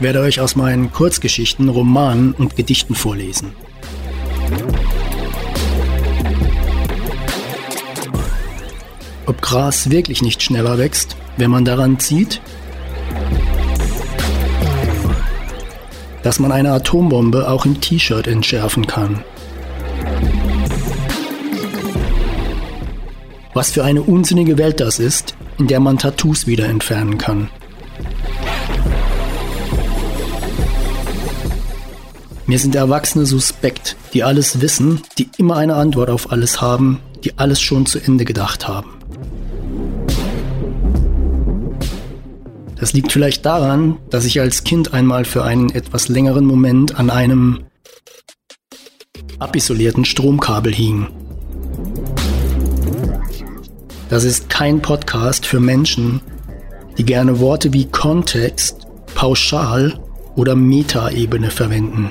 Ich werde euch aus meinen Kurzgeschichten, Romanen und Gedichten vorlesen. Ob Gras wirklich nicht schneller wächst, wenn man daran zieht? Dass man eine Atombombe auch im T-Shirt entschärfen kann. Was für eine unsinnige Welt das ist, in der man Tattoos wieder entfernen kann. Mir sind Erwachsene suspekt, die alles wissen, die immer eine Antwort auf alles haben, die alles schon zu Ende gedacht haben. Das liegt vielleicht daran, dass ich als Kind einmal für einen etwas längeren Moment an einem abisolierten Stromkabel hing. Das ist kein Podcast für Menschen, die gerne Worte wie Kontext, Pauschal oder Metaebene verwenden.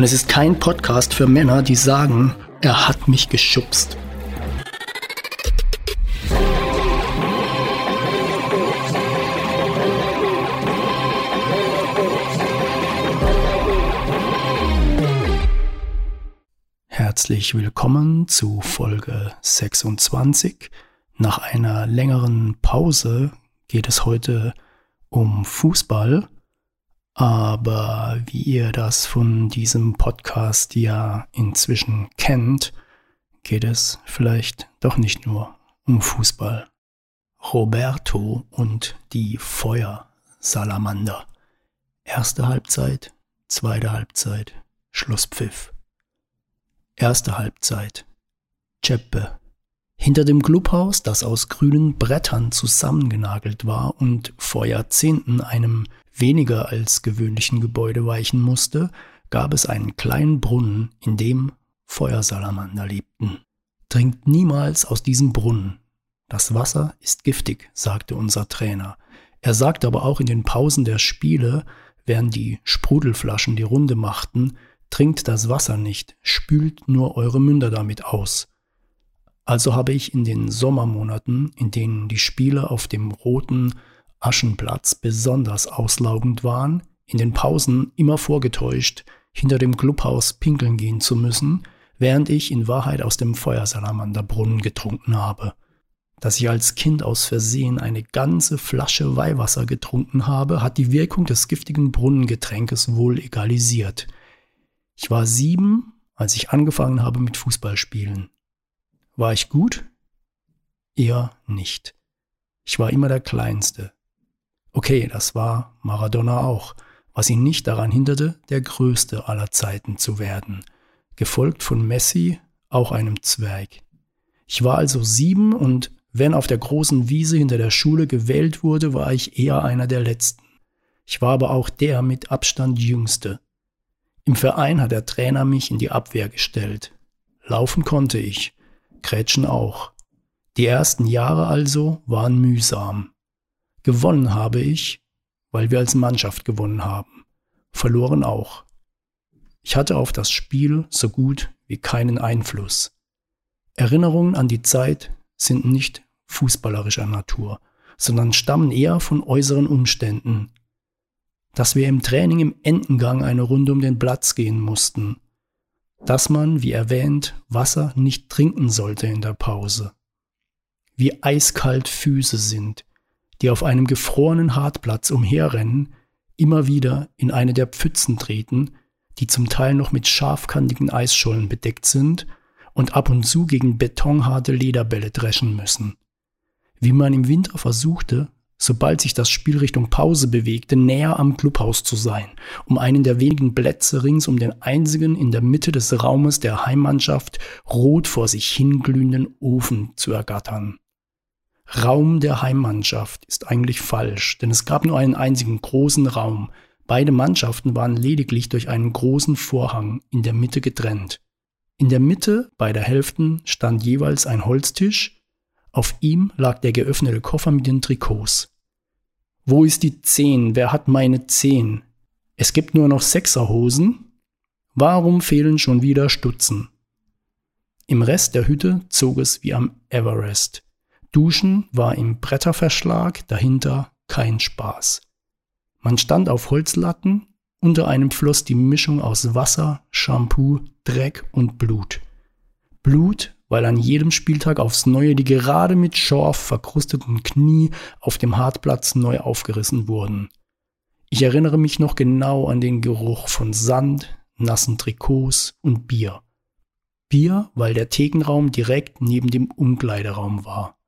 Und es ist kein Podcast für Männer, die sagen, er hat mich geschubst. Herzlich willkommen zu Folge 26. Nach einer längeren Pause geht es heute um Fußball aber wie ihr das von diesem Podcast ja inzwischen kennt, geht es vielleicht doch nicht nur um Fußball. Roberto und die Feuersalamander. Erste Halbzeit, zweite Halbzeit, Schlusspfiff. Erste Halbzeit. Ceppe. Hinter dem Clubhaus, das aus grünen Brettern zusammengenagelt war und vor Jahrzehnten einem weniger als gewöhnlichen Gebäude weichen musste, gab es einen kleinen Brunnen, in dem Feuersalamander lebten. Trinkt niemals aus diesem Brunnen. Das Wasser ist giftig, sagte unser Trainer. Er sagte aber auch in den Pausen der Spiele, während die Sprudelflaschen die Runde machten, trinkt das Wasser nicht, spült nur eure Münder damit aus. Also habe ich in den Sommermonaten, in denen die Spiele auf dem roten Aschenplatz besonders auslaugend waren, in den Pausen immer vorgetäuscht, hinter dem Clubhaus pinkeln gehen zu müssen, während ich in Wahrheit aus dem Feuersalamanderbrunnen getrunken habe. Dass ich als Kind aus Versehen eine ganze Flasche Weihwasser getrunken habe, hat die Wirkung des giftigen Brunnengetränkes wohl egalisiert. Ich war sieben, als ich angefangen habe mit Fußballspielen. War ich gut? Eher nicht. Ich war immer der Kleinste. Okay, das war Maradona auch, was ihn nicht daran hinderte, der Größte aller Zeiten zu werden, gefolgt von Messi, auch einem Zwerg. Ich war also sieben und wenn auf der großen Wiese hinter der Schule gewählt wurde, war ich eher einer der Letzten. Ich war aber auch der mit Abstand jüngste. Im Verein hat der Trainer mich in die Abwehr gestellt. Laufen konnte ich, Krätschen auch. Die ersten Jahre also waren mühsam. Gewonnen habe ich, weil wir als Mannschaft gewonnen haben. Verloren auch. Ich hatte auf das Spiel so gut wie keinen Einfluss. Erinnerungen an die Zeit sind nicht fußballerischer Natur, sondern stammen eher von äußeren Umständen. Dass wir im Training im Endengang eine Runde um den Platz gehen mussten. Dass man, wie erwähnt, Wasser nicht trinken sollte in der Pause. Wie eiskalt Füße sind, die auf einem gefrorenen Hartplatz umherrennen, immer wieder in eine der Pfützen treten, die zum Teil noch mit scharfkantigen Eisschollen bedeckt sind und ab und zu gegen betonharte Lederbälle dreschen müssen. Wie man im Winter versuchte, sobald sich das Spiel Richtung Pause bewegte, näher am Clubhaus zu sein, um einen der wenigen Plätze rings um den einzigen in der Mitte des Raumes der Heimmannschaft rot vor sich hinglühenden Ofen zu ergattern. Raum der Heimmannschaft ist eigentlich falsch, denn es gab nur einen einzigen großen Raum. Beide Mannschaften waren lediglich durch einen großen Vorhang in der Mitte getrennt. In der Mitte beider Hälften stand jeweils ein Holztisch, auf ihm lag der geöffnete Koffer mit den Trikots. Wo ist die Zehn? Wer hat meine Zehn? Es gibt nur noch Sechserhosen? Warum fehlen schon wieder Stutzen? Im Rest der Hütte zog es wie am Everest. Duschen war im Bretterverschlag, dahinter kein Spaß. Man stand auf Holzlatten, unter einem floss die Mischung aus Wasser, Shampoo, Dreck und Blut. Blut, weil an jedem Spieltag aufs Neue die gerade mit Schorf verkrusteten Knie auf dem Hartplatz neu aufgerissen wurden. Ich erinnere mich noch genau an den Geruch von Sand, nassen Trikots und Bier. Bier, weil der Thekenraum direkt neben dem Umkleideraum war.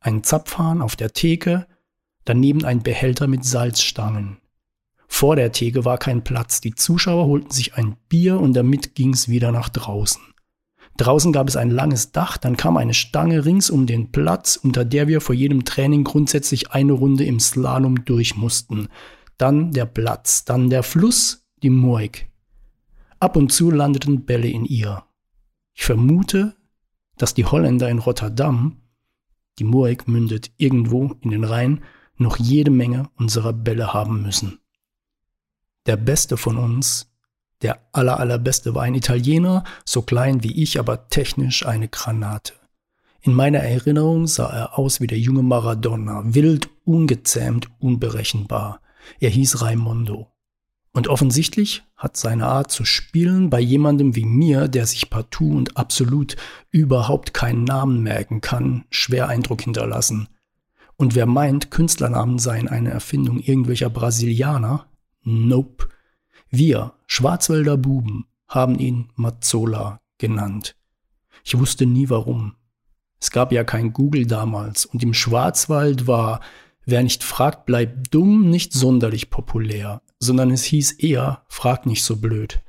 Ein Zapfhahn auf der Theke, daneben ein Behälter mit Salzstangen. Vor der Theke war kein Platz, die Zuschauer holten sich ein Bier und damit ging's wieder nach draußen. Draußen gab es ein langes Dach, dann kam eine Stange rings um den Platz, unter der wir vor jedem Training grundsätzlich eine Runde im Slalom durch mussten. Dann der Platz, dann der Fluss, die Moik. Ab und zu landeten Bälle in ihr. Ich vermute, dass die Holländer in Rotterdam, die Moek mündet irgendwo in den Rhein, noch jede Menge unserer Bälle haben müssen. Der beste von uns, der aller allerbeste war ein Italiener, so klein wie ich, aber technisch eine Granate. In meiner Erinnerung sah er aus wie der junge Maradona, wild, ungezähmt, unberechenbar. Er hieß Raimondo. Und offensichtlich hat seine Art zu spielen bei jemandem wie mir, der sich partout und absolut überhaupt keinen Namen merken kann, schwer Eindruck hinterlassen. Und wer meint, Künstlernamen seien eine Erfindung irgendwelcher Brasilianer? Nope. Wir, Schwarzwälder Buben, haben ihn Mazzola genannt. Ich wusste nie warum. Es gab ja kein Google damals und im Schwarzwald war Wer nicht fragt, bleibt dumm, nicht sonderlich populär, sondern es hieß eher, frag nicht so blöd.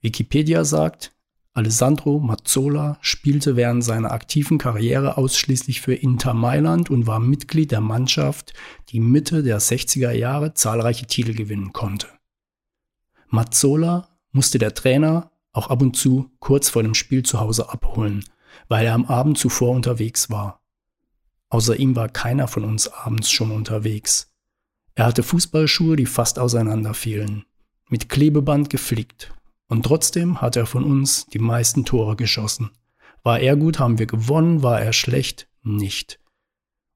Wikipedia sagt, Alessandro Mazzola spielte während seiner aktiven Karriere ausschließlich für Inter Mailand und war Mitglied der Mannschaft, die Mitte der 60er Jahre zahlreiche Titel gewinnen konnte. Mazzola musste der Trainer auch ab und zu kurz vor dem Spiel zu Hause abholen, weil er am Abend zuvor unterwegs war. Außer ihm war keiner von uns abends schon unterwegs. Er hatte Fußballschuhe, die fast auseinanderfielen, mit Klebeband geflickt. Und trotzdem hat er von uns die meisten Tore geschossen. War er gut, haben wir gewonnen, war er schlecht, nicht.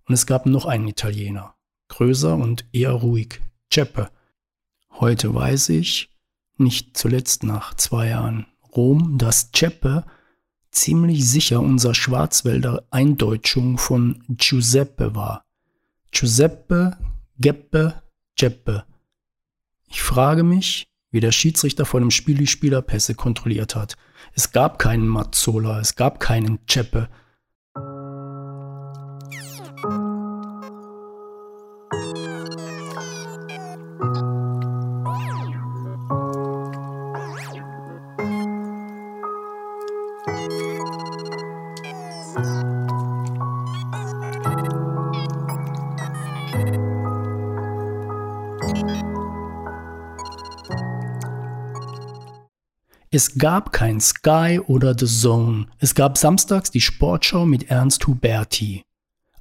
Und es gab noch einen Italiener, größer und eher ruhig, Ceppe. Heute weiß ich, nicht zuletzt nach zwei Jahren Rom, dass Ceppe ziemlich sicher unser Schwarzwälder Eindeutschung von Giuseppe war. Giuseppe, Geppe, Geppe. Ich frage mich, wie der Schiedsrichter vor dem Spiel die Spielerpässe kontrolliert hat. Es gab keinen Mazzola, es gab keinen Ceppe, Es gab kein Sky oder The Zone. Es gab samstags die Sportschau mit Ernst Huberti.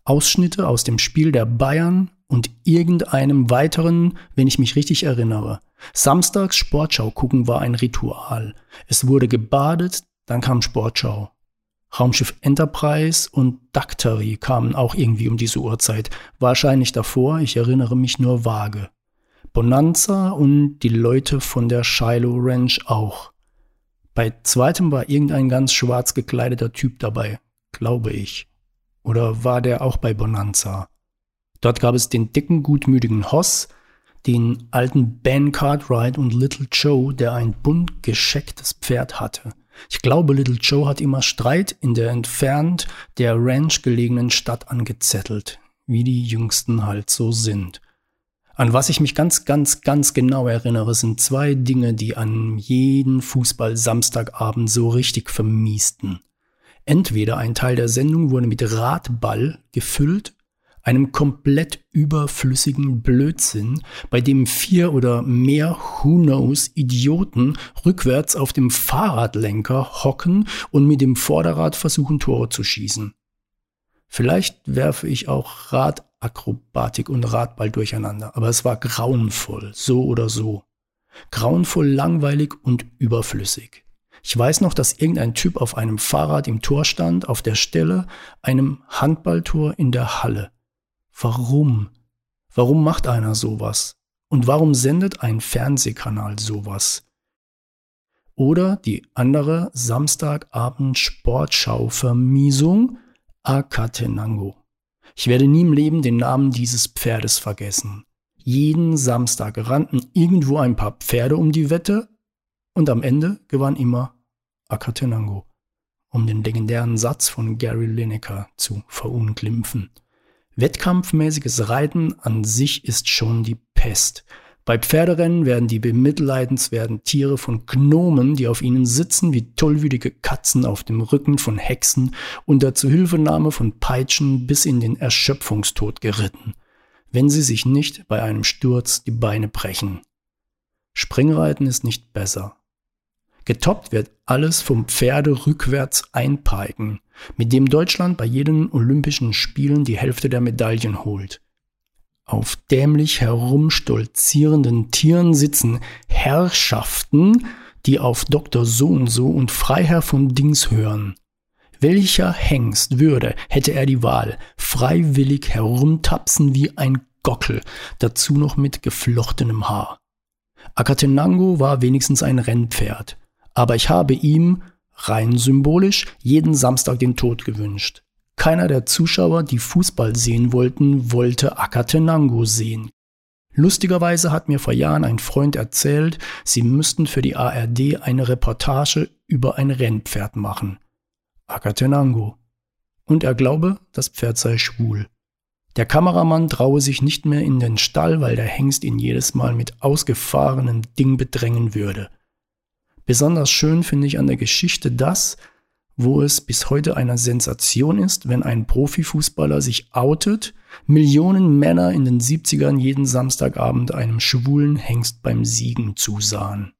Ausschnitte aus dem Spiel der Bayern und irgendeinem weiteren, wenn ich mich richtig erinnere. Samstags Sportschau gucken war ein Ritual. Es wurde gebadet, dann kam Sportschau. Raumschiff Enterprise und Dactary kamen auch irgendwie um diese Uhrzeit. Wahrscheinlich davor, ich erinnere mich nur vage. Bonanza und die Leute von der Shiloh Ranch auch. Bei zweitem war irgendein ganz schwarz gekleideter Typ dabei, glaube ich. Oder war der auch bei Bonanza? Dort gab es den dicken, gutmütigen Hoss, den alten Ben Cartwright und Little Joe, der ein bunt geschecktes Pferd hatte. Ich glaube, Little Joe hat immer Streit in der entfernt der Ranch gelegenen Stadt angezettelt, wie die Jüngsten halt so sind. An was ich mich ganz, ganz, ganz genau erinnere, sind zwei Dinge, die an jeden Fußball-Samstagabend so richtig vermiesten. Entweder ein Teil der Sendung wurde mit Radball gefüllt, einem komplett überflüssigen Blödsinn, bei dem vier oder mehr Who knows Idioten rückwärts auf dem Fahrradlenker hocken und mit dem Vorderrad versuchen Tore zu schießen. Vielleicht werfe ich auch Radakrobatik und Radball durcheinander, aber es war grauenvoll, so oder so. Grauenvoll, langweilig und überflüssig. Ich weiß noch, dass irgendein Typ auf einem Fahrrad im Tor stand, auf der Stelle einem Handballtor in der Halle. Warum? Warum macht einer sowas? Und warum sendet ein Fernsehkanal sowas? Oder die andere Samstagabend Sportschau Vermiesung Akatenango. Ich werde nie im Leben den Namen dieses Pferdes vergessen. Jeden Samstag rannten irgendwo ein paar Pferde um die Wette und am Ende gewann immer Akatenango, um den legendären Satz von Gary Lineker zu verunglimpfen. Wettkampfmäßiges Reiten an sich ist schon die Pest. Bei Pferderennen werden die bemitleidenswerten Tiere von Gnomen, die auf ihnen sitzen, wie tollwütige Katzen auf dem Rücken von Hexen, unter Zuhilfenahme von Peitschen bis in den Erschöpfungstod geritten, wenn sie sich nicht bei einem Sturz die Beine brechen. Springreiten ist nicht besser. Getoppt wird alles vom Pferde rückwärts einpeiken, mit dem Deutschland bei jeden Olympischen Spielen die Hälfte der Medaillen holt. Auf dämlich herumstolzierenden Tieren sitzen Herrschaften, die auf Dr. So und so und Freiherr von Dings hören. Welcher Hengst würde, hätte er die Wahl, freiwillig herumtapsen wie ein Gockel, dazu noch mit geflochtenem Haar. Akatenango war wenigstens ein Rennpferd, aber ich habe ihm, rein symbolisch, jeden Samstag den Tod gewünscht. Keiner der Zuschauer, die Fußball sehen wollten, wollte Akatenango sehen. Lustigerweise hat mir vor Jahren ein Freund erzählt, sie müssten für die ARD eine Reportage über ein Rennpferd machen. Akatenango. Und er glaube, das Pferd sei schwul. Der Kameramann traue sich nicht mehr in den Stall, weil der Hengst ihn jedes Mal mit ausgefahrenem Ding bedrängen würde. Besonders schön finde ich an der Geschichte das, wo es bis heute eine Sensation ist, wenn ein Profifußballer sich outet, Millionen Männer in den 70ern jeden Samstagabend einem schwulen Hengst beim Siegen zusahen.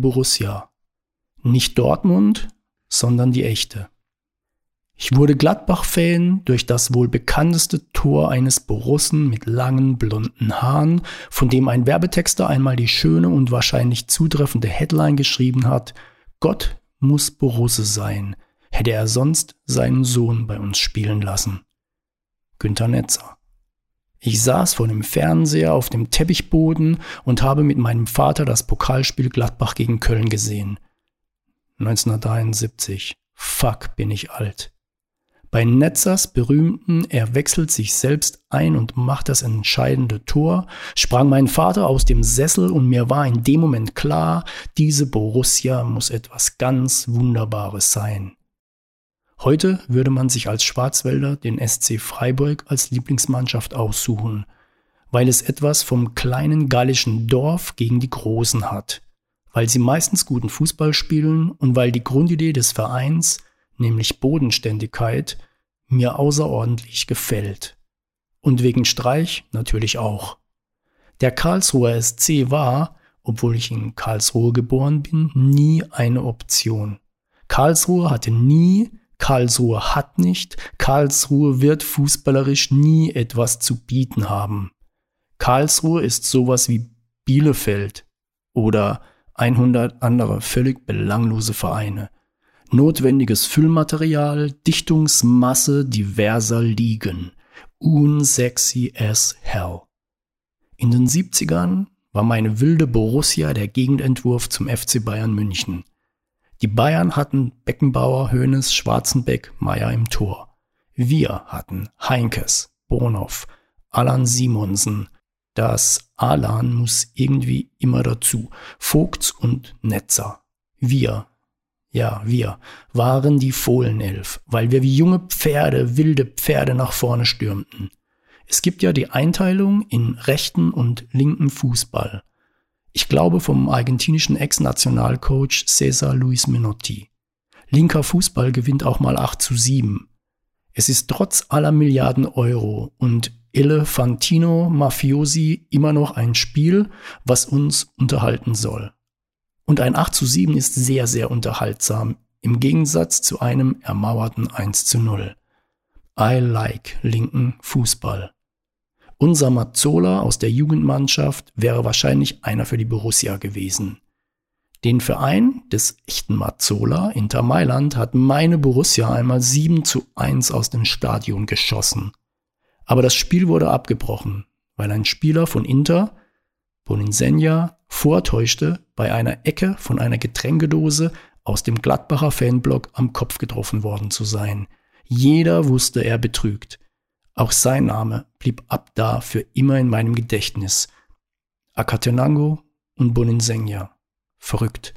Borussia. Nicht Dortmund, sondern die echte. Ich wurde Gladbach-Fan durch das wohl bekannteste Tor eines Borussen mit langen blonden Haaren, von dem ein Werbetexter einmal die schöne und wahrscheinlich zutreffende Headline geschrieben hat, Gott muss Borusse sein, hätte er sonst seinen Sohn bei uns spielen lassen. Günter Netzer. Ich saß vor dem Fernseher auf dem Teppichboden und habe mit meinem Vater das Pokalspiel Gladbach gegen Köln gesehen. 1973. Fuck, bin ich alt. Bei Netzers berühmten Er wechselt sich selbst ein und macht das entscheidende Tor, sprang mein Vater aus dem Sessel und mir war in dem Moment klar, diese Borussia muss etwas ganz Wunderbares sein. Heute würde man sich als Schwarzwälder den SC Freiburg als Lieblingsmannschaft aussuchen, weil es etwas vom kleinen gallischen Dorf gegen die Großen hat, weil sie meistens guten Fußball spielen und weil die Grundidee des Vereins, nämlich Bodenständigkeit, mir außerordentlich gefällt. Und wegen Streich natürlich auch. Der Karlsruher SC war, obwohl ich in Karlsruhe geboren bin, nie eine Option. Karlsruhe hatte nie Karlsruhe hat nicht, Karlsruhe wird fußballerisch nie etwas zu bieten haben. Karlsruhe ist sowas wie Bielefeld oder 100 andere völlig belanglose Vereine. Notwendiges Füllmaterial, Dichtungsmasse diverser Ligen. Unsexy as hell. In den 70ern war meine wilde Borussia der Gegendentwurf zum FC Bayern München. Die Bayern hatten Beckenbauer, Hoeneß, Schwarzenbeck, Meier im Tor. Wir hatten Heinkes, Bonhoff, Alan Simonsen. Das Alan muss irgendwie immer dazu. Vogts und Netzer. Wir, ja, wir waren die Fohlenelf, weil wir wie junge Pferde, wilde Pferde nach vorne stürmten. Es gibt ja die Einteilung in rechten und linken Fußball. Ich glaube vom argentinischen Ex-Nationalcoach Cesar Luis Menotti. Linker Fußball gewinnt auch mal 8 zu 7. Es ist trotz aller Milliarden Euro und Elefantino Mafiosi immer noch ein Spiel, was uns unterhalten soll. Und ein 8 zu 7 ist sehr, sehr unterhaltsam, im Gegensatz zu einem ermauerten 1 zu 0. I like linken Fußball. Unser Mazzola aus der Jugendmannschaft wäre wahrscheinlich einer für die Borussia gewesen. Den Verein des echten Mazzola, Inter Mailand, hat meine Borussia einmal 7 zu 1 aus dem Stadion geschossen. Aber das Spiel wurde abgebrochen, weil ein Spieler von Inter, Boninsegna, vortäuschte, bei einer Ecke von einer Getränkedose aus dem Gladbacher Fanblock am Kopf getroffen worden zu sein. Jeder wusste, er betrügt. Auch sein Name blieb ab da für immer in meinem Gedächtnis. Akatenango und Boninsegna. Verrückt.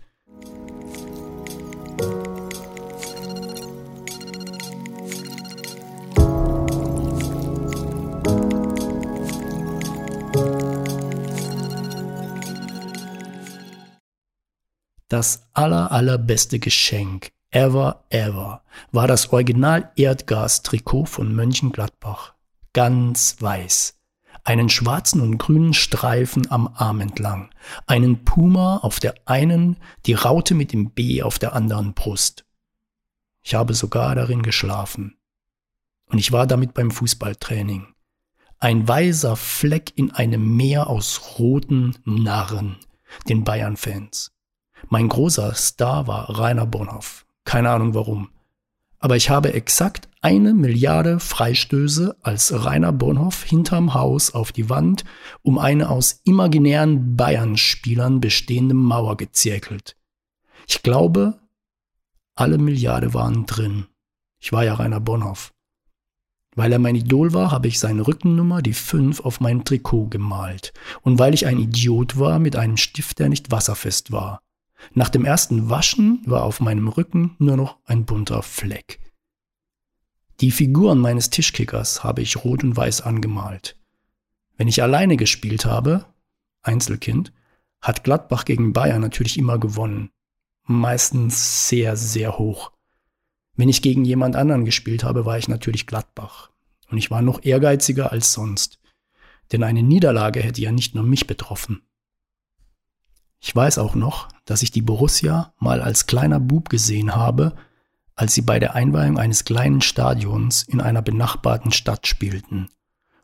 Das aller, allerbeste Geschenk ever, ever war das Original Erdgas-Trikot von Mönchengladbach. Ganz weiß. Einen schwarzen und grünen Streifen am Arm entlang. Einen Puma auf der einen, die Raute mit dem B auf der anderen Brust. Ich habe sogar darin geschlafen. Und ich war damit beim Fußballtraining. Ein weißer Fleck in einem Meer aus roten Narren, den Bayern-Fans. Mein großer Star war Rainer Bonhoff. Keine Ahnung warum. Aber ich habe exakt eine Milliarde Freistöße als Rainer Bonhoff hinterm Haus auf die Wand um eine aus imaginären Bayern-Spielern bestehende Mauer gezirkelt. Ich glaube, alle Milliarde waren drin. Ich war ja Rainer Bonhoff. Weil er mein Idol war, habe ich seine Rückennummer, die 5, auf mein Trikot gemalt. Und weil ich ein Idiot war mit einem Stift, der nicht wasserfest war. Nach dem ersten Waschen war auf meinem Rücken nur noch ein bunter Fleck. Die Figuren meines Tischkickers habe ich rot und weiß angemalt. Wenn ich alleine gespielt habe, Einzelkind, hat Gladbach gegen Bayern natürlich immer gewonnen. Meistens sehr, sehr hoch. Wenn ich gegen jemand anderen gespielt habe, war ich natürlich Gladbach. Und ich war noch ehrgeiziger als sonst. Denn eine Niederlage hätte ja nicht nur mich betroffen. Ich weiß auch noch, dass ich die Borussia mal als kleiner Bub gesehen habe, als sie bei der Einweihung eines kleinen Stadions in einer benachbarten Stadt spielten.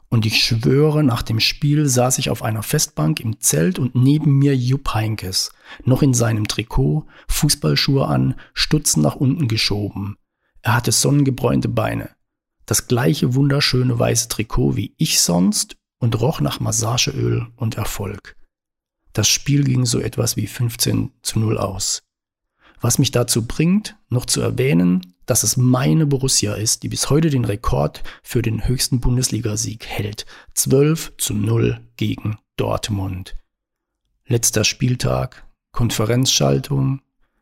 Und ich schwöre, nach dem Spiel saß ich auf einer Festbank im Zelt und neben mir Jupp Heinkes, noch in seinem Trikot, Fußballschuhe an, Stutzen nach unten geschoben. Er hatte sonnengebräunte Beine, das gleiche wunderschöne weiße Trikot wie ich sonst und roch nach Massageöl und Erfolg. Das Spiel ging so etwas wie 15 zu 0 aus. Was mich dazu bringt, noch zu erwähnen, dass es meine Borussia ist, die bis heute den Rekord für den höchsten Bundesligasieg hält. 12 zu 0 gegen Dortmund. Letzter Spieltag, Konferenzschaltung,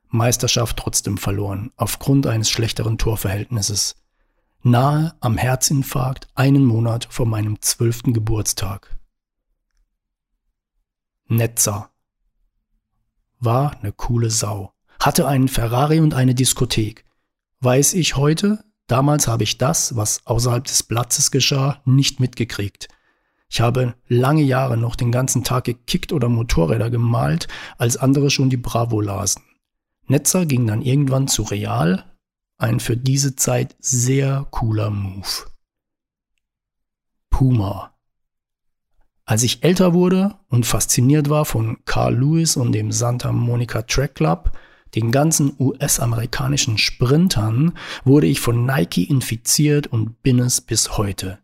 Meisterschaft trotzdem verloren, aufgrund eines schlechteren Torverhältnisses. Nahe am Herzinfarkt, einen Monat vor meinem zwölften Geburtstag. Netzer. War ne coole Sau. Hatte einen Ferrari und eine Diskothek. Weiß ich heute, damals habe ich das, was außerhalb des Platzes geschah, nicht mitgekriegt. Ich habe lange Jahre noch den ganzen Tag gekickt oder Motorräder gemalt, als andere schon die Bravo lasen. Netzer ging dann irgendwann zu Real, ein für diese Zeit sehr cooler Move. Puma. Als ich älter wurde und fasziniert war von Carl Lewis und dem Santa Monica Track Club, den ganzen US-amerikanischen Sprintern, wurde ich von Nike infiziert und bin es bis heute.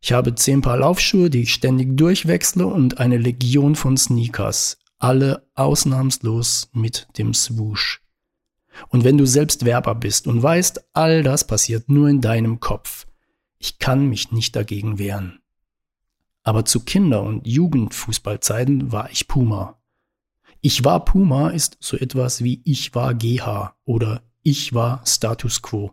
Ich habe zehn Paar Laufschuhe, die ich ständig durchwechsle und eine Legion von Sneakers, alle ausnahmslos mit dem Swoosh. Und wenn du selbst Werber bist und weißt, all das passiert nur in deinem Kopf, ich kann mich nicht dagegen wehren. Aber zu Kinder- und Jugendfußballzeiten war ich Puma. Ich war Puma ist so etwas wie ich war GH oder ich war Status Quo.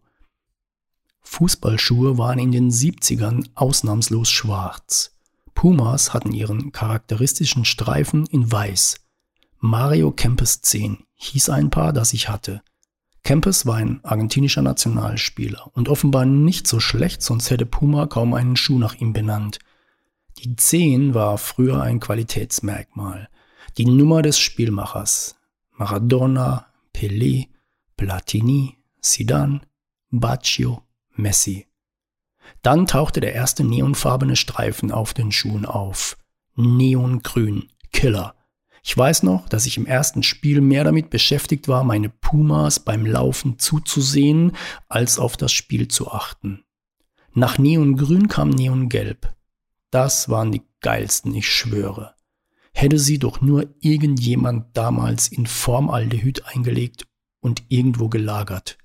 Fußballschuhe waren in den 70ern ausnahmslos schwarz. Pumas hatten ihren charakteristischen Streifen in weiß. Mario Kempes 10 hieß ein Paar, das ich hatte. Kempes war ein argentinischer Nationalspieler und offenbar nicht so schlecht, sonst hätte Puma kaum einen Schuh nach ihm benannt. Die 10 war früher ein Qualitätsmerkmal, die Nummer des Spielmachers. Maradona, Pelé, Platini, Zidane, Baccio, Messi. Dann tauchte der erste neonfarbene Streifen auf den Schuhen auf. Neongrün, Killer. Ich weiß noch, dass ich im ersten Spiel mehr damit beschäftigt war, meine Pumas beim Laufen zuzusehen, als auf das Spiel zu achten. Nach Neongrün kam Neongelb. Das waren die geilsten, ich schwöre. Hätte sie doch nur irgendjemand damals in Formaldehyd eingelegt und irgendwo gelagert.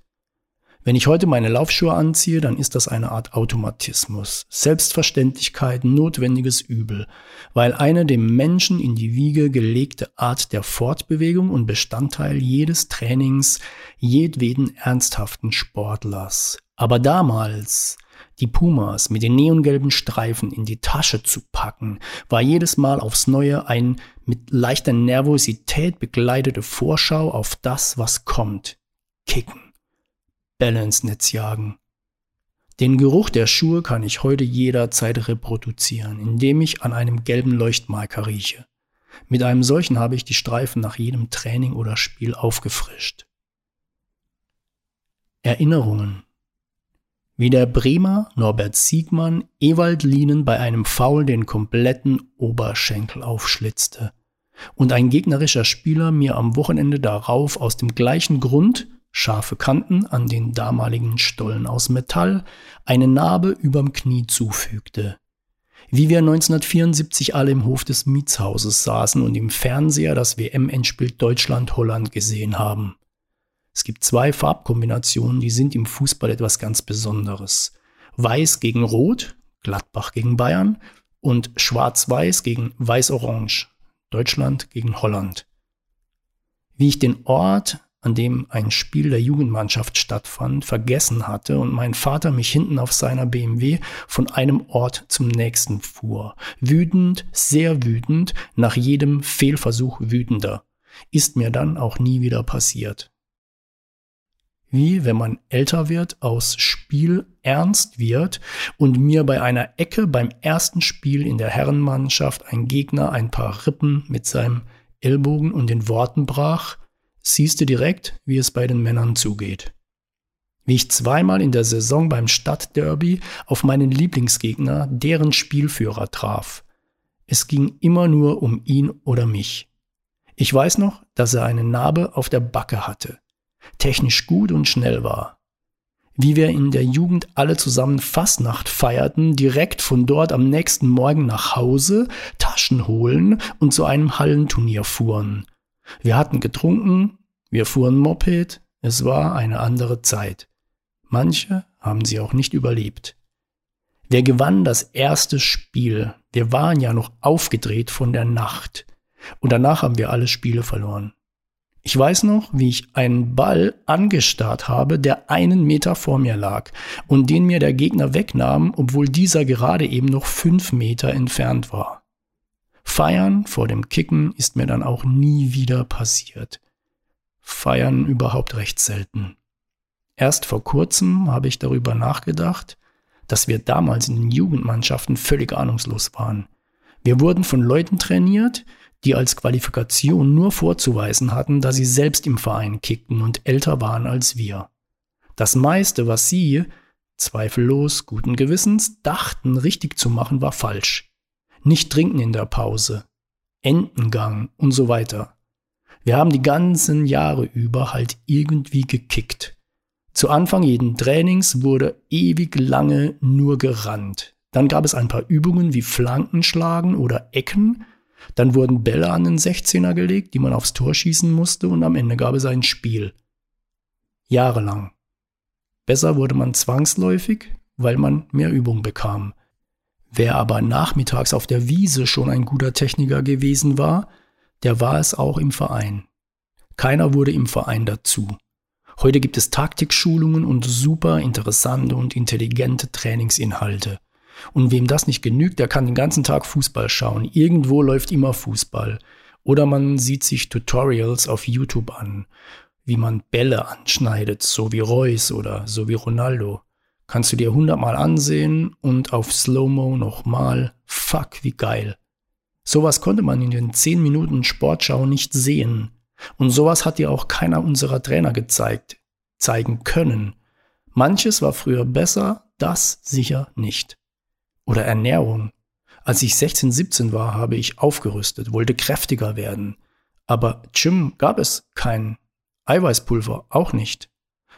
Wenn ich heute meine Laufschuhe anziehe, dann ist das eine Art Automatismus, Selbstverständlichkeit, notwendiges Übel, weil eine dem Menschen in die Wiege gelegte Art der Fortbewegung und Bestandteil jedes Trainings jedweden ernsthaften Sportlers. Aber damals, die Pumas mit den neongelben Streifen in die Tasche zu packen, war jedes Mal aufs Neue ein mit leichter Nervosität begleitete Vorschau auf das, was kommt. Kicken. Balance-Netz jagen. Den Geruch der Schuhe kann ich heute jederzeit reproduzieren, indem ich an einem gelben Leuchtmarker rieche. Mit einem solchen habe ich die Streifen nach jedem Training oder Spiel aufgefrischt. Erinnerungen. Wie der Bremer Norbert Siegmann Ewald Lienen bei einem Foul den kompletten Oberschenkel aufschlitzte und ein gegnerischer Spieler mir am Wochenende darauf aus dem gleichen Grund scharfe Kanten an den damaligen Stollen aus Metall, eine Narbe überm Knie zufügte. Wie wir 1974 alle im Hof des Mietshauses saßen und im Fernseher das WM-Endspiel Deutschland-Holland gesehen haben. Es gibt zwei Farbkombinationen, die sind im Fußball etwas ganz Besonderes. Weiß gegen Rot, Gladbach gegen Bayern und Schwarz-Weiß gegen Weiß-Orange, Deutschland gegen Holland. Wie ich den Ort, an dem ein Spiel der Jugendmannschaft stattfand, vergessen hatte und mein Vater mich hinten auf seiner BMW von einem Ort zum nächsten fuhr. Wütend, sehr wütend, nach jedem Fehlversuch wütender. Ist mir dann auch nie wieder passiert. Wie, wenn man älter wird, aus Spiel ernst wird und mir bei einer Ecke beim ersten Spiel in der Herrenmannschaft ein Gegner ein paar Rippen mit seinem Ellbogen und den Worten brach, siehst du direkt, wie es bei den Männern zugeht. Wie ich zweimal in der Saison beim Stadtderby auf meinen Lieblingsgegner, deren Spielführer traf. Es ging immer nur um ihn oder mich. Ich weiß noch, dass er eine Narbe auf der Backe hatte, technisch gut und schnell war. Wie wir in der Jugend alle zusammen Fastnacht feierten, direkt von dort am nächsten Morgen nach Hause, Taschen holen und zu einem Hallenturnier fuhren wir hatten getrunken, wir fuhren Moped, es war eine andere Zeit. Manche haben sie auch nicht überlebt. Wer gewann das erste Spiel? Wir waren ja noch aufgedreht von der Nacht. Und danach haben wir alle Spiele verloren. Ich weiß noch, wie ich einen Ball angestarrt habe, der einen Meter vor mir lag und den mir der Gegner wegnahm, obwohl dieser gerade eben noch fünf Meter entfernt war. Feiern vor dem Kicken ist mir dann auch nie wieder passiert. Feiern überhaupt recht selten. Erst vor kurzem habe ich darüber nachgedacht, dass wir damals in den Jugendmannschaften völlig ahnungslos waren. Wir wurden von Leuten trainiert, die als Qualifikation nur vorzuweisen hatten, dass sie selbst im Verein kickten und älter waren als wir. Das meiste, was sie, zweifellos guten Gewissens, dachten richtig zu machen, war falsch nicht trinken in der Pause, Entengang und so weiter. Wir haben die ganzen Jahre über halt irgendwie gekickt. Zu Anfang jeden Trainings wurde ewig lange nur gerannt. Dann gab es ein paar Übungen wie Flankenschlagen oder Ecken. Dann wurden Bälle an den 16er gelegt, die man aufs Tor schießen musste und am Ende gab es ein Spiel. Jahrelang. Besser wurde man zwangsläufig, weil man mehr Übung bekam. Wer aber nachmittags auf der Wiese schon ein guter Techniker gewesen war, der war es auch im Verein. Keiner wurde im Verein dazu. Heute gibt es Taktikschulungen und super interessante und intelligente Trainingsinhalte. Und wem das nicht genügt, der kann den ganzen Tag Fußball schauen. Irgendwo läuft immer Fußball. Oder man sieht sich Tutorials auf YouTube an, wie man Bälle anschneidet, so wie Reus oder so wie Ronaldo. Kannst du dir hundertmal ansehen und auf Slow-Mo nochmal. Fuck, wie geil. Sowas konnte man in den 10 Minuten Sportschau nicht sehen. Und sowas hat dir auch keiner unserer Trainer gezeigt, zeigen können. Manches war früher besser, das sicher nicht. Oder Ernährung. Als ich 16, 17 war, habe ich aufgerüstet, wollte kräftiger werden. Aber Gym gab es kein Eiweißpulver, auch nicht.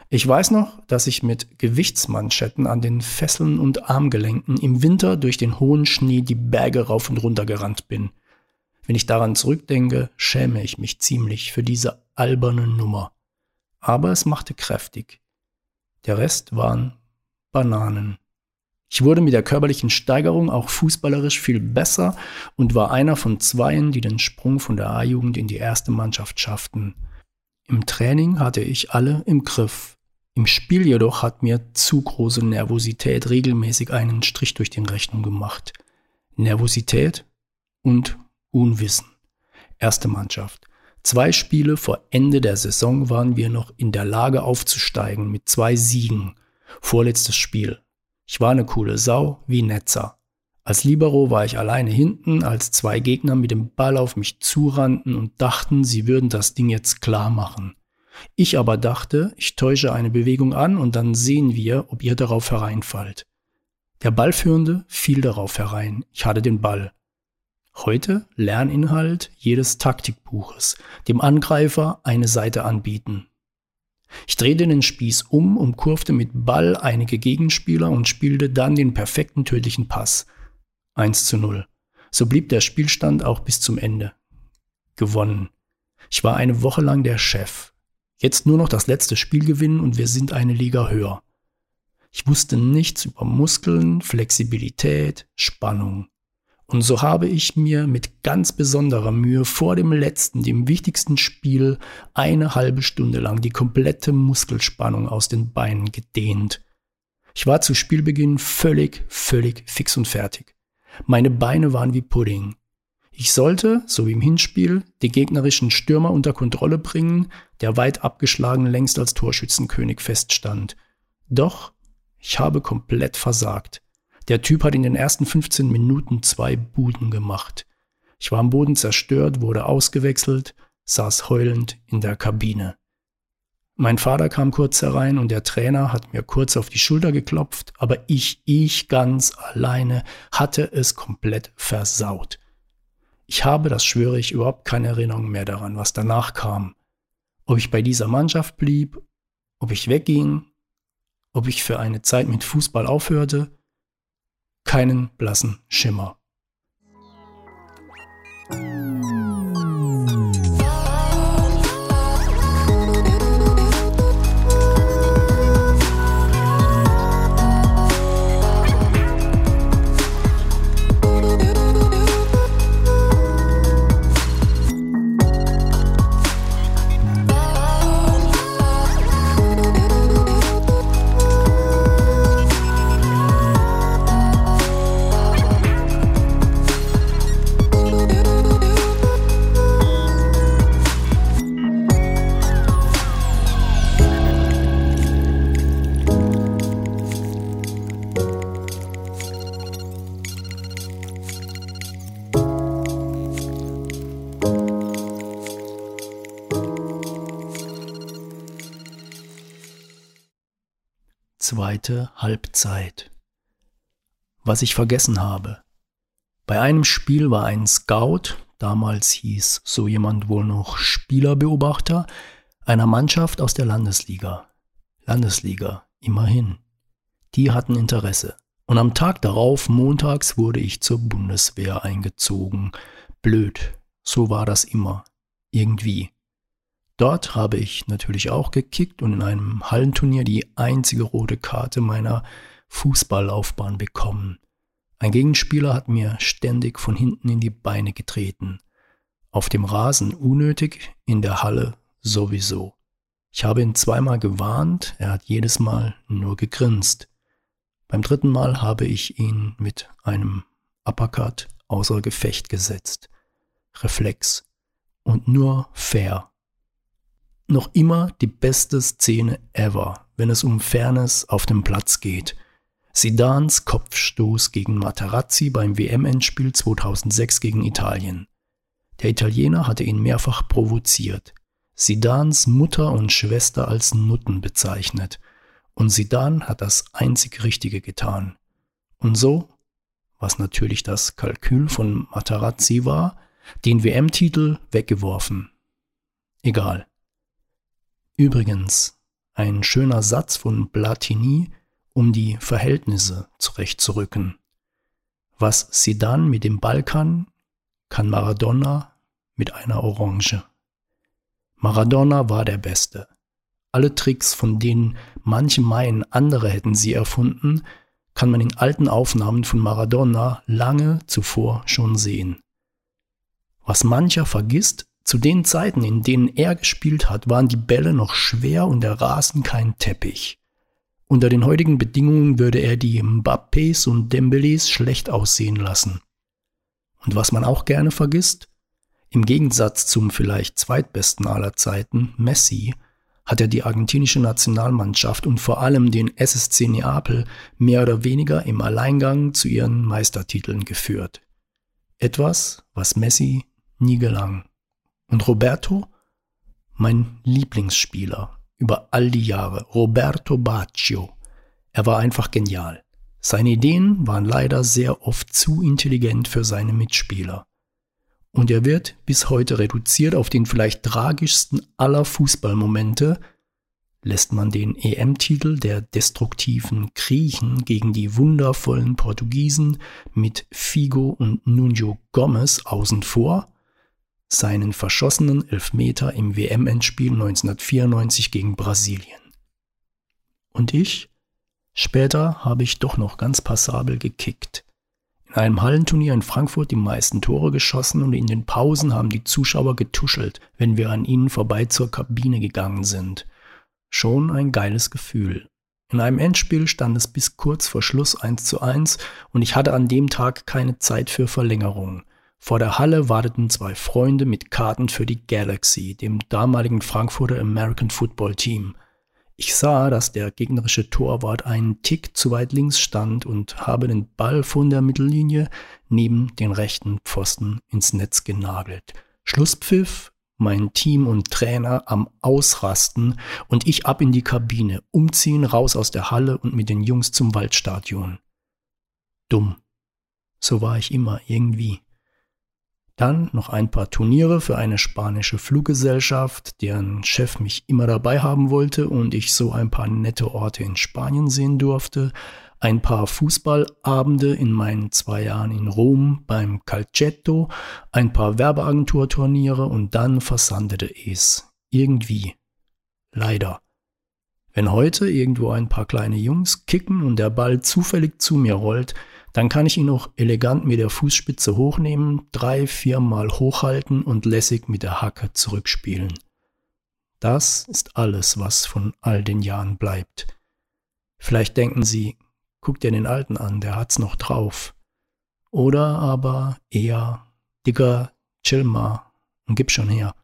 Ich weiß noch, dass ich mit Gewichtsmanschetten an den Fesseln und Armgelenken im Winter durch den hohen Schnee die Berge rauf und runter gerannt bin. Wenn ich daran zurückdenke, schäme ich mich ziemlich für diese alberne Nummer. Aber es machte kräftig. Der Rest waren Bananen. Ich wurde mit der körperlichen Steigerung auch fußballerisch viel besser und war einer von zweien, die den Sprung von der A-Jugend in die erste Mannschaft schafften. Im Training hatte ich alle im Griff. Im Spiel jedoch hat mir zu große Nervosität regelmäßig einen Strich durch den Rechnung gemacht. Nervosität und Unwissen. Erste Mannschaft. Zwei Spiele vor Ende der Saison waren wir noch in der Lage aufzusteigen mit zwei Siegen. Vorletztes Spiel. Ich war eine coole Sau wie Netzer. Als Libero war ich alleine hinten, als zwei Gegner mit dem Ball auf mich zurannten und dachten, sie würden das Ding jetzt klar machen. Ich aber dachte, ich täusche eine Bewegung an und dann sehen wir, ob ihr darauf hereinfallt. Der Ballführende fiel darauf herein. Ich hatte den Ball. Heute Lerninhalt jedes Taktikbuches, dem Angreifer eine Seite anbieten. Ich drehte den Spieß um, umkurfte mit Ball einige Gegenspieler und spielte dann den perfekten tödlichen Pass. 1 zu 0. So blieb der Spielstand auch bis zum Ende. Gewonnen. Ich war eine Woche lang der Chef. Jetzt nur noch das letzte Spiel gewinnen und wir sind eine Liga höher. Ich wusste nichts über Muskeln, Flexibilität, Spannung. Und so habe ich mir mit ganz besonderer Mühe vor dem letzten, dem wichtigsten Spiel eine halbe Stunde lang die komplette Muskelspannung aus den Beinen gedehnt. Ich war zu Spielbeginn völlig, völlig fix und fertig. Meine Beine waren wie Pudding. Ich sollte, so wie im Hinspiel, den gegnerischen Stürmer unter Kontrolle bringen, der weit abgeschlagen längst als Torschützenkönig feststand. Doch ich habe komplett versagt. Der Typ hat in den ersten 15 Minuten zwei Buden gemacht. Ich war am Boden zerstört, wurde ausgewechselt, saß heulend in der Kabine. Mein Vater kam kurz herein und der Trainer hat mir kurz auf die Schulter geklopft, aber ich, ich ganz alleine hatte es komplett versaut. Ich habe, das schwöre ich, überhaupt keine Erinnerung mehr daran, was danach kam. Ob ich bei dieser Mannschaft blieb, ob ich wegging, ob ich für eine Zeit mit Fußball aufhörte, keinen blassen Schimmer. Zweite Halbzeit. Was ich vergessen habe. Bei einem Spiel war ein Scout, damals hieß so jemand wohl noch Spielerbeobachter, einer Mannschaft aus der Landesliga. Landesliga, immerhin. Die hatten Interesse. Und am Tag darauf, montags, wurde ich zur Bundeswehr eingezogen. Blöd, so war das immer. Irgendwie. Dort habe ich natürlich auch gekickt und in einem Hallenturnier die einzige rote Karte meiner Fußballlaufbahn bekommen. Ein Gegenspieler hat mir ständig von hinten in die Beine getreten. Auf dem Rasen unnötig, in der Halle sowieso. Ich habe ihn zweimal gewarnt, er hat jedes Mal nur gegrinst. Beim dritten Mal habe ich ihn mit einem Uppercut außer Gefecht gesetzt. Reflex. Und nur fair. Noch immer die beste Szene ever, wenn es um Fairness auf dem Platz geht. Sidans Kopfstoß gegen Materazzi beim WM-Endspiel 2006 gegen Italien. Der Italiener hatte ihn mehrfach provoziert. Sidans Mutter und Schwester als Nutten bezeichnet. Und Sidan hat das einzig Richtige getan. Und so, was natürlich das Kalkül von Matarazzi war, den WM-Titel weggeworfen. Egal. Übrigens, ein schöner Satz von Platini, um die Verhältnisse zurechtzurücken. Was Sidan mit dem Ball kann, kann Maradona mit einer Orange. Maradona war der Beste. Alle Tricks, von denen manche meinen, andere hätten sie erfunden, kann man in alten Aufnahmen von Maradona lange zuvor schon sehen. Was mancher vergisst, zu den Zeiten, in denen er gespielt hat, waren die Bälle noch schwer und der Rasen kein Teppich. Unter den heutigen Bedingungen würde er die Mbappés und Dembélés schlecht aussehen lassen. Und was man auch gerne vergisst, im Gegensatz zum vielleicht zweitbesten aller Zeiten, Messi, hat er die argentinische Nationalmannschaft und vor allem den SSC Neapel mehr oder weniger im Alleingang zu ihren Meistertiteln geführt. Etwas, was Messi nie gelang. Und Roberto? Mein Lieblingsspieler über all die Jahre, Roberto Baccio. Er war einfach genial. Seine Ideen waren leider sehr oft zu intelligent für seine Mitspieler und er wird bis heute reduziert auf den vielleicht tragischsten aller Fußballmomente, lässt man den EM-Titel der destruktiven Griechen gegen die wundervollen Portugiesen mit Figo und Nuno Gomes außen vor, seinen verschossenen Elfmeter im WM-Endspiel 1994 gegen Brasilien. Und ich? Später habe ich doch noch ganz passabel gekickt in einem Hallenturnier in Frankfurt die meisten Tore geschossen und in den Pausen haben die Zuschauer getuschelt, wenn wir an ihnen vorbei zur Kabine gegangen sind. Schon ein geiles Gefühl. In einem Endspiel stand es bis kurz vor Schluss 1 zu 1 und ich hatte an dem Tag keine Zeit für Verlängerung. Vor der Halle warteten zwei Freunde mit Karten für die Galaxy, dem damaligen Frankfurter American Football Team. Ich sah, dass der gegnerische Torwart einen Tick zu weit links stand und habe den Ball von der Mittellinie neben den rechten Pfosten ins Netz genagelt. Schlusspfiff, mein Team und Trainer am Ausrasten und ich ab in die Kabine, umziehen, raus aus der Halle und mit den Jungs zum Waldstadion. Dumm. So war ich immer irgendwie. Dann noch ein paar Turniere für eine spanische Fluggesellschaft, deren Chef mich immer dabei haben wollte und ich so ein paar nette Orte in Spanien sehen durfte. Ein paar Fußballabende in meinen zwei Jahren in Rom beim Calcetto, ein paar Werbeagenturturniere und dann versandete es. Irgendwie. Leider. Wenn heute irgendwo ein paar kleine Jungs kicken und der Ball zufällig zu mir rollt, dann kann ich ihn auch elegant mit der Fußspitze hochnehmen, drei, viermal hochhalten und lässig mit der Hacke zurückspielen. Das ist alles, was von all den Jahren bleibt. Vielleicht denken Sie, guck dir den Alten an, der hat's noch drauf. Oder aber eher, Digga, chill mal und gib schon her.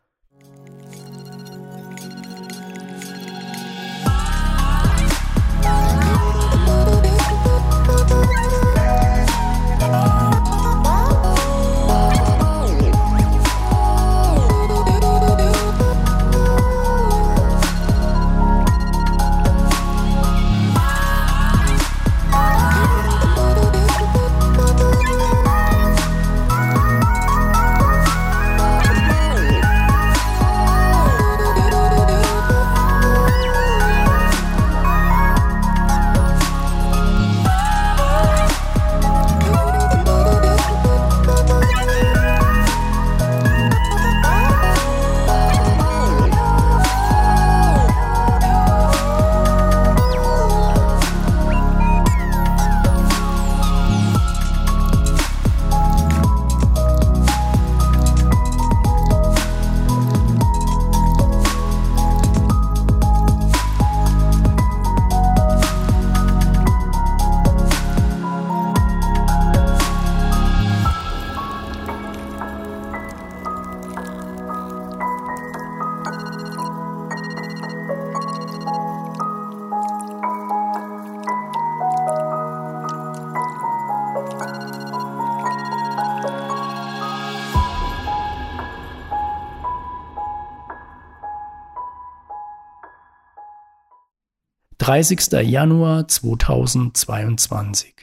30. Januar 2022.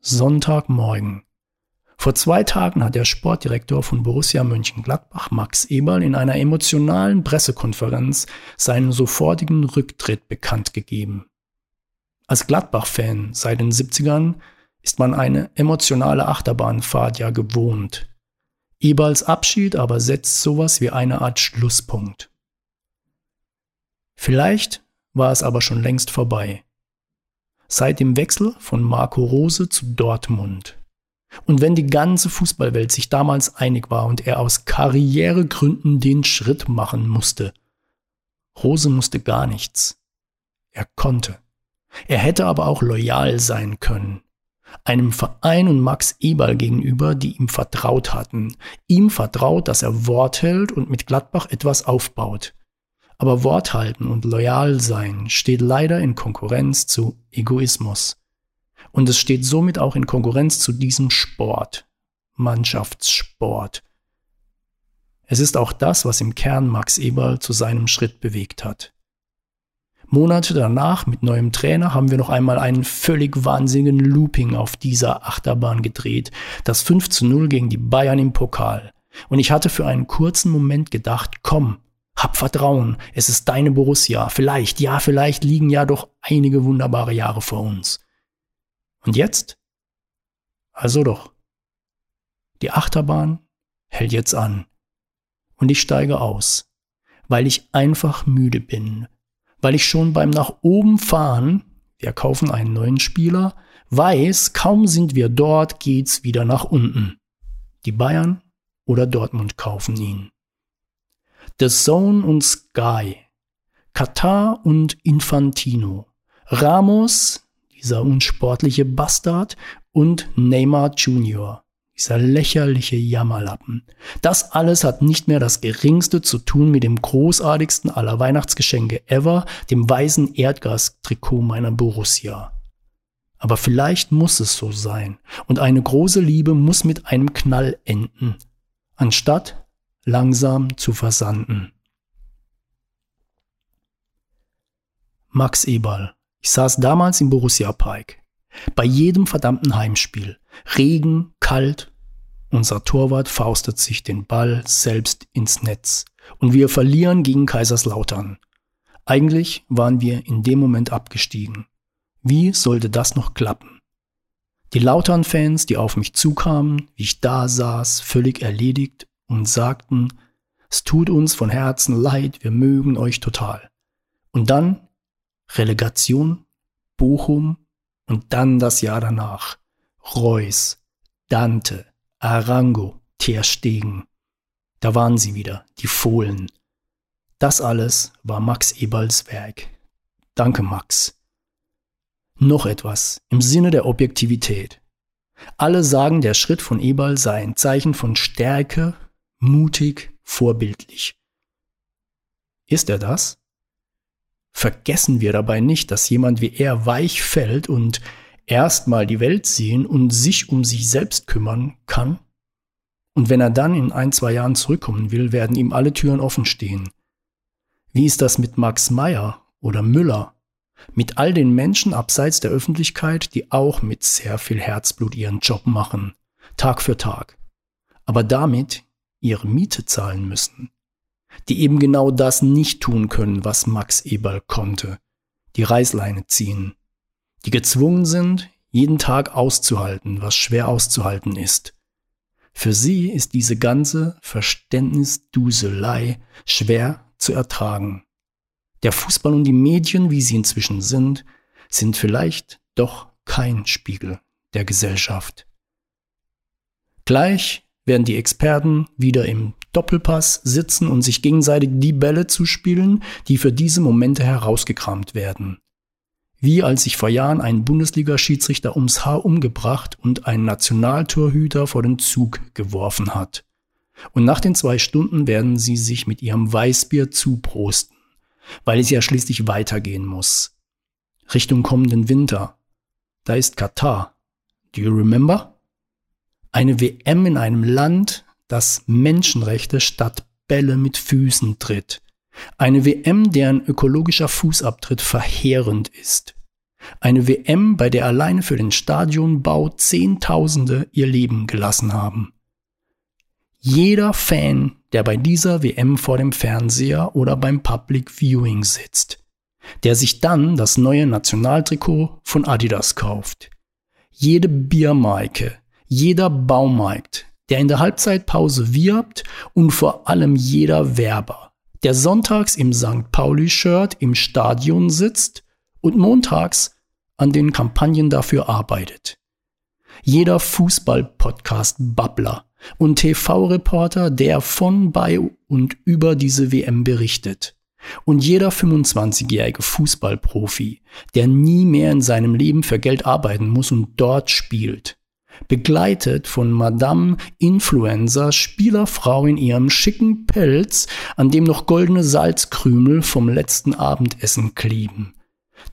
Sonntagmorgen. Vor zwei Tagen hat der Sportdirektor von Borussia Mönchengladbach, Max Eberl, in einer emotionalen Pressekonferenz seinen sofortigen Rücktritt bekannt gegeben. Als Gladbach-Fan seit den 70ern ist man eine emotionale Achterbahnfahrt ja gewohnt. Eberls Abschied aber setzt sowas wie eine Art Schlusspunkt. Vielleicht war es aber schon längst vorbei. Seit dem Wechsel von Marco Rose zu Dortmund und wenn die ganze Fußballwelt sich damals einig war und er aus Karrieregründen den Schritt machen musste, Rose musste gar nichts. Er konnte. Er hätte aber auch loyal sein können. Einem Verein und Max Eberl gegenüber, die ihm vertraut hatten. Ihm vertraut, dass er Wort hält und mit Gladbach etwas aufbaut. Aber Wort halten und loyal sein steht leider in Konkurrenz zu Egoismus. Und es steht somit auch in Konkurrenz zu diesem Sport, Mannschaftssport. Es ist auch das, was im Kern Max Eberl zu seinem Schritt bewegt hat. Monate danach mit neuem Trainer haben wir noch einmal einen völlig wahnsinnigen Looping auf dieser Achterbahn gedreht. Das 5 zu 0 gegen die Bayern im Pokal. Und ich hatte für einen kurzen Moment gedacht, komm, hab Vertrauen, es ist deine Borussia. Vielleicht, ja, vielleicht liegen ja doch einige wunderbare Jahre vor uns. Und jetzt? Also doch. Die Achterbahn hält jetzt an. Und ich steige aus, weil ich einfach müde bin, weil ich schon beim nach oben fahren, wir kaufen einen neuen Spieler, weiß, kaum sind wir dort, geht's wieder nach unten. Die Bayern oder Dortmund kaufen ihn. The Zone und Sky, Katar und Infantino, Ramos, dieser unsportliche Bastard, und Neymar Jr., dieser lächerliche Jammerlappen. Das alles hat nicht mehr das geringste zu tun mit dem großartigsten aller Weihnachtsgeschenke ever, dem weißen Erdgastrikot meiner Borussia. Aber vielleicht muss es so sein, und eine große Liebe muss mit einem Knall enden, anstatt langsam zu versanden. Max Eberl ich saß damals im Borussia Park. Bei jedem verdammten Heimspiel. Regen, kalt. Unser Torwart faustet sich den Ball selbst ins Netz. Und wir verlieren gegen Kaiserslautern. Eigentlich waren wir in dem Moment abgestiegen. Wie sollte das noch klappen? Die Lautern-Fans, die auf mich zukamen, wie ich da saß, völlig erledigt und sagten, es tut uns von Herzen leid, wir mögen euch total. Und dann Relegation, Bochum und dann das Jahr danach. Reus, Dante, Arango, Ter. Da waren sie wieder, die Fohlen. Das alles war Max Eberls Werk. Danke, Max. Noch etwas im Sinne der Objektivität. Alle sagen, der Schritt von Eberl sei ein Zeichen von Stärke, mutig, vorbildlich. Ist er das? vergessen wir dabei nicht, dass jemand wie er weich fällt und erstmal die Welt sehen und sich um sich selbst kümmern kann? Und wenn er dann in ein, zwei Jahren zurückkommen will, werden ihm alle Türen offen stehen. Wie ist das mit Max Meyer oder Müller? Mit all den Menschen abseits der Öffentlichkeit, die auch mit sehr viel Herzblut ihren Job machen, Tag für Tag, aber damit ihre Miete zahlen müssen die eben genau das nicht tun können, was Max Eberl konnte, die Reißleine ziehen, die gezwungen sind, jeden Tag auszuhalten, was schwer auszuhalten ist. Für sie ist diese ganze Verständnisduselei schwer zu ertragen. Der Fußball und die Medien, wie sie inzwischen sind, sind vielleicht doch kein Spiegel der Gesellschaft. Gleich werden die Experten wieder im Doppelpass sitzen und sich gegenseitig die Bälle zuspielen, die für diese Momente herausgekramt werden. Wie als sich vor Jahren ein Bundesliga-Schiedsrichter ums Haar umgebracht und ein Nationaltorhüter vor den Zug geworfen hat. Und nach den zwei Stunden werden sie sich mit ihrem Weißbier zuprosten, weil es ja schließlich weitergehen muss. Richtung kommenden Winter. Da ist Katar. Do you remember? Eine WM in einem Land, das Menschenrechte statt Bälle mit Füßen tritt. Eine WM, deren ökologischer Fußabtritt verheerend ist. Eine WM, bei der alleine für den Stadionbau Zehntausende ihr Leben gelassen haben. Jeder Fan, der bei dieser WM vor dem Fernseher oder beim Public Viewing sitzt, der sich dann das neue Nationaltrikot von Adidas kauft. Jede Biermarke, jeder Baumarkt, der in der Halbzeitpause wirbt und vor allem jeder Werber, der sonntags im St. Pauli-Shirt im Stadion sitzt und montags an den Kampagnen dafür arbeitet. Jeder Fußball-Podcast-Babbler und TV-Reporter, der von, bei und über diese WM berichtet. Und jeder 25-jährige Fußballprofi, der nie mehr in seinem Leben für Geld arbeiten muss und dort spielt begleitet von Madame Influencer, Spielerfrau in ihrem schicken Pelz, an dem noch goldene Salzkrümel vom letzten Abendessen kleben.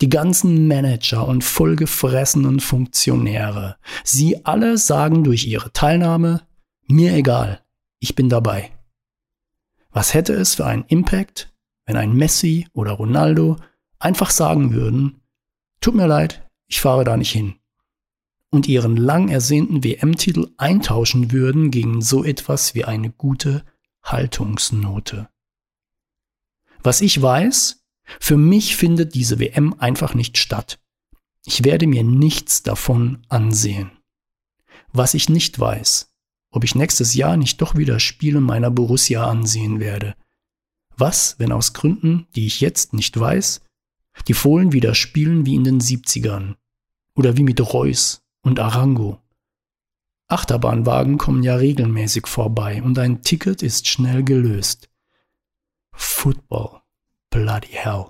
Die ganzen Manager und vollgefressenen Funktionäre, sie alle sagen durch ihre Teilnahme, mir egal, ich bin dabei. Was hätte es für einen Impact, wenn ein Messi oder Ronaldo einfach sagen würden, tut mir leid, ich fahre da nicht hin und ihren lang ersehnten WM-Titel eintauschen würden gegen so etwas wie eine gute Haltungsnote. Was ich weiß, für mich findet diese WM einfach nicht statt. Ich werde mir nichts davon ansehen. Was ich nicht weiß, ob ich nächstes Jahr nicht doch wieder Spiele meiner Borussia ansehen werde. Was, wenn aus Gründen, die ich jetzt nicht weiß, die Fohlen wieder spielen wie in den 70ern oder wie mit Reus und Arango. Achterbahnwagen kommen ja regelmäßig vorbei und ein Ticket ist schnell gelöst. Football. Bloody hell.